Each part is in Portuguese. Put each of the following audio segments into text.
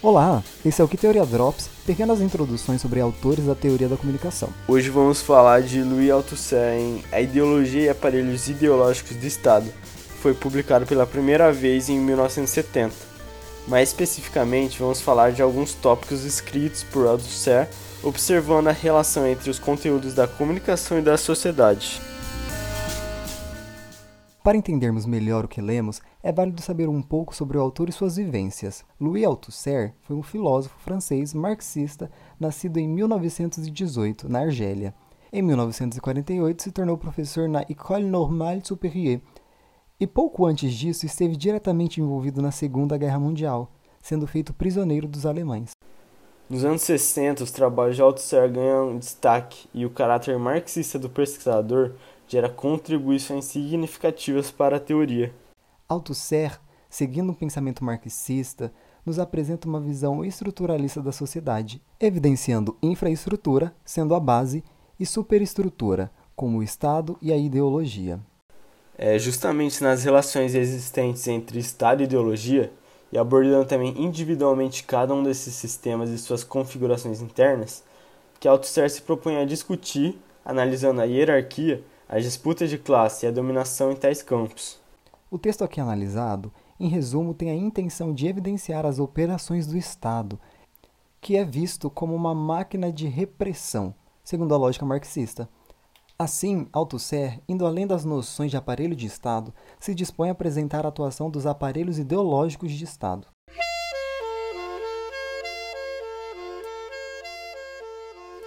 Olá, esse é o Que Teoria Drops, pequenas introduções sobre autores da teoria da comunicação. Hoje vamos falar de Louis Althusser em A Ideologia e Aparelhos Ideológicos do Estado, foi publicado pela primeira vez em 1970. Mais especificamente, vamos falar de alguns tópicos escritos por Althusser, observando a relação entre os conteúdos da comunicação e da sociedade. Para entendermos melhor o que lemos, é válido saber um pouco sobre o autor e suas vivências. Louis Althusser foi um filósofo francês marxista nascido em 1918, na Argélia. Em 1948, se tornou professor na École Normale Supérieure e pouco antes disso esteve diretamente envolvido na Segunda Guerra Mundial, sendo feito prisioneiro dos alemães. Nos anos 60, os trabalhos de Althusser ganham destaque e o caráter marxista do pesquisador gera contribuições significativas para a teoria. Althusser, seguindo um pensamento marxista, nos apresenta uma visão estruturalista da sociedade, evidenciando infraestrutura sendo a base e superestrutura, como o Estado e a ideologia. É justamente nas relações existentes entre Estado e ideologia, e abordando também individualmente cada um desses sistemas e suas configurações internas, que Althusser se propõe a discutir, analisando a hierarquia as disputas de classe e a dominação em tais campos. O texto aqui analisado, em resumo, tem a intenção de evidenciar as operações do Estado, que é visto como uma máquina de repressão, segundo a lógica marxista. Assim, Althusser, indo além das noções de aparelho de Estado, se dispõe a apresentar a atuação dos aparelhos ideológicos de Estado.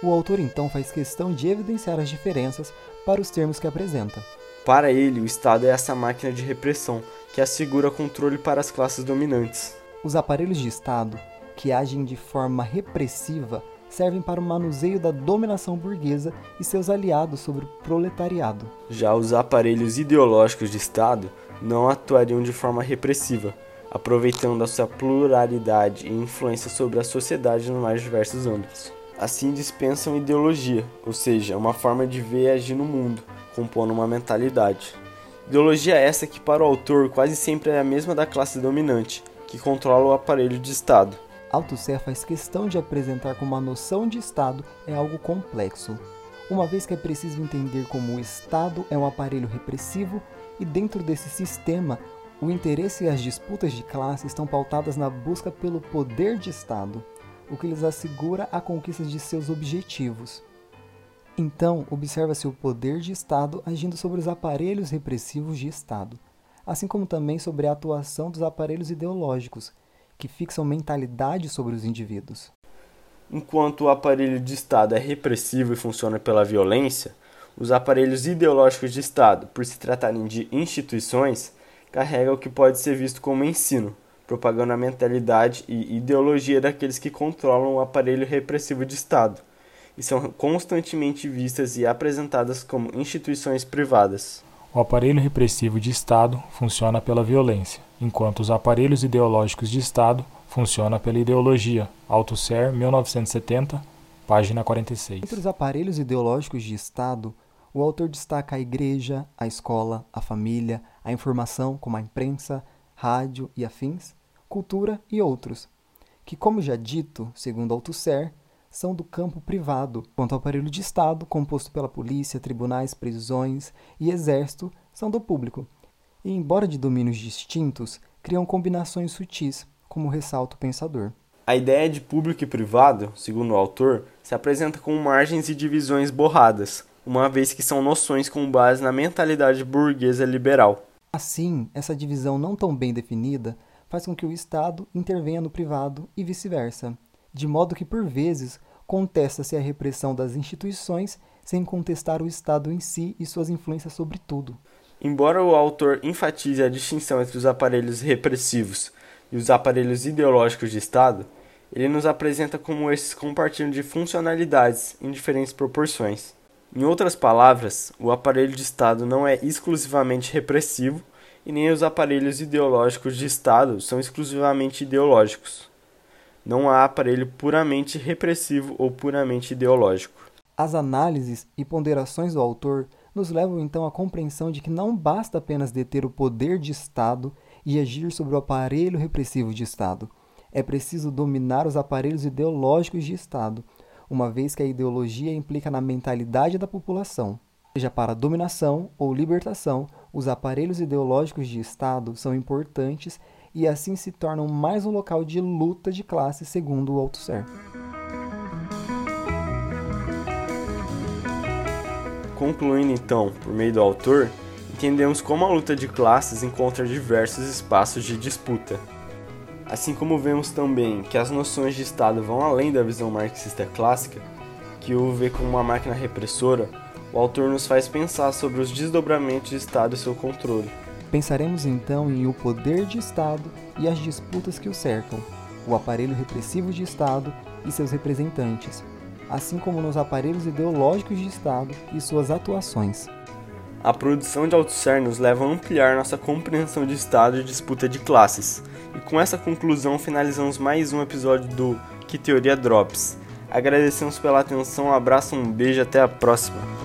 O autor então faz questão de evidenciar as diferenças para os termos que apresenta. Para ele, o Estado é essa máquina de repressão que assegura controle para as classes dominantes. Os aparelhos de Estado, que agem de forma repressiva, servem para o manuseio da dominação burguesa e seus aliados sobre o proletariado. Já os aparelhos ideológicos de Estado não atuariam de forma repressiva, aproveitando a sua pluralidade e influência sobre a sociedade nos mais diversos âmbitos. Assim dispensam ideologia, ou seja, uma forma de ver e agir no mundo, compondo uma mentalidade. Ideologia essa que para o autor quase sempre é a mesma da classe dominante, que controla o aparelho de Estado. Althusser faz questão de apresentar como a noção de Estado é algo complexo, uma vez que é preciso entender como o Estado é um aparelho repressivo e dentro desse sistema o interesse e as disputas de classe estão pautadas na busca pelo poder de Estado o que lhes assegura a conquista de seus objetivos. Então, observa-se o poder de Estado agindo sobre os aparelhos repressivos de Estado, assim como também sobre a atuação dos aparelhos ideológicos, que fixam mentalidade sobre os indivíduos. Enquanto o aparelho de Estado é repressivo e funciona pela violência, os aparelhos ideológicos de Estado, por se tratarem de instituições, carregam o que pode ser visto como ensino, propagando a mentalidade e ideologia daqueles que controlam o aparelho repressivo de Estado e são constantemente vistas e apresentadas como instituições privadas. O aparelho repressivo de Estado funciona pela violência, enquanto os aparelhos ideológicos de Estado funcionam pela ideologia. Althusser, 1970, página 46. Entre os aparelhos ideológicos de Estado, o autor destaca a igreja, a escola, a família, a informação, como a imprensa, rádio e afins, cultura e outros, que, como já dito, segundo Althusser, são do campo privado, quanto ao aparelho de Estado, composto pela polícia, tribunais, prisões e exército, são do público. E, embora de domínios distintos, criam combinações sutis, como ressalta o pensador. A ideia de público e privado, segundo o autor, se apresenta com margens e divisões borradas, uma vez que são noções com base na mentalidade burguesa liberal. Assim, essa divisão não tão bem definida faz com que o Estado intervenha no privado e vice-versa, de modo que, por vezes, contesta-se a repressão das instituições sem contestar o Estado em si e suas influências sobre tudo. Embora o autor enfatize a distinção entre os aparelhos repressivos e os aparelhos ideológicos de Estado, ele nos apresenta como esses compartilham de funcionalidades em diferentes proporções. Em outras palavras, o aparelho de Estado não é exclusivamente repressivo e nem os aparelhos ideológicos de Estado são exclusivamente ideológicos. Não há aparelho puramente repressivo ou puramente ideológico. As análises e ponderações do autor nos levam então à compreensão de que não basta apenas deter o poder de Estado e agir sobre o aparelho repressivo de Estado. É preciso dominar os aparelhos ideológicos de Estado, uma vez que a ideologia implica na mentalidade da população. Seja para dominação ou libertação, os aparelhos ideológicos de Estado são importantes e assim se tornam mais um local de luta de classe, segundo o Althusser. Concluindo então, por meio do autor, entendemos como a luta de classes encontra diversos espaços de disputa. Assim como vemos também que as noções de Estado vão além da visão marxista clássica, que o vê como uma máquina repressora, o autor nos faz pensar sobre os desdobramentos de Estado e seu controle. Pensaremos então em o poder de Estado e as disputas que o cercam, o aparelho repressivo de Estado e seus representantes, assim como nos aparelhos ideológicos de Estado e suas atuações. A produção de Althusser nos leva a ampliar nossa compreensão de Estado e disputa de classes. Com essa conclusão finalizamos mais um episódio do Que Teoria Drops. Agradecemos pela atenção, um abraço, um beijo, até a próxima.